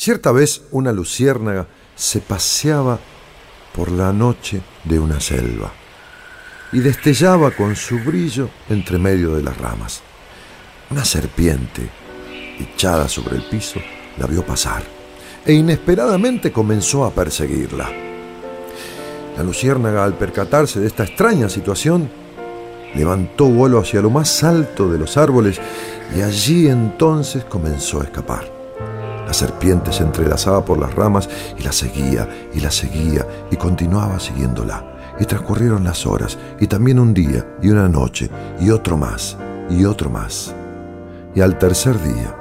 Cierta vez una luciérnaga se paseaba por la noche de una selva y destellaba con su brillo entre medio de las ramas. Una serpiente, echada sobre el piso, la vio pasar e inesperadamente comenzó a perseguirla. La luciérnaga, al percatarse de esta extraña situación, levantó vuelo hacia lo más alto de los árboles y allí entonces comenzó a escapar. La serpiente se entrelazaba por las ramas y la seguía y la seguía y continuaba siguiéndola. Y transcurrieron las horas y también un día y una noche y otro más y otro más. Y al tercer día,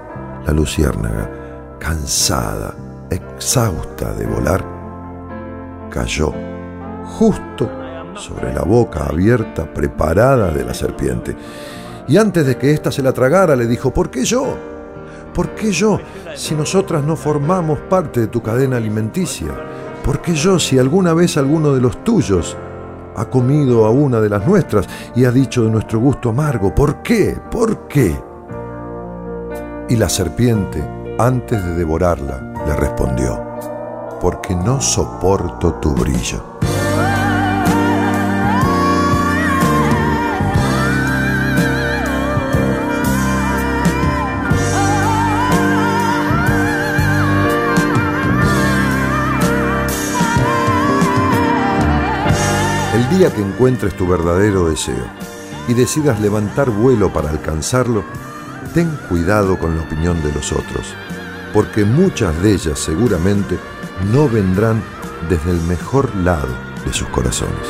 la luciérnaga, cansada, exhausta de volar, cayó justo sobre la boca abierta, preparada de la serpiente. Y antes de que ésta se la tragara, le dijo, ¿por qué yo? ¿Por qué yo si nosotras no formamos parte de tu cadena alimenticia? ¿Por qué yo si alguna vez alguno de los tuyos ha comido a una de las nuestras y ha dicho de nuestro gusto amargo? ¿Por qué? ¿Por qué? Y la serpiente, antes de devorarla, le respondió, porque no soporto tu brillo. El día que encuentres tu verdadero deseo y decidas levantar vuelo para alcanzarlo, ten cuidado con la opinión de los otros, porque muchas de ellas seguramente no vendrán desde el mejor lado de sus corazones.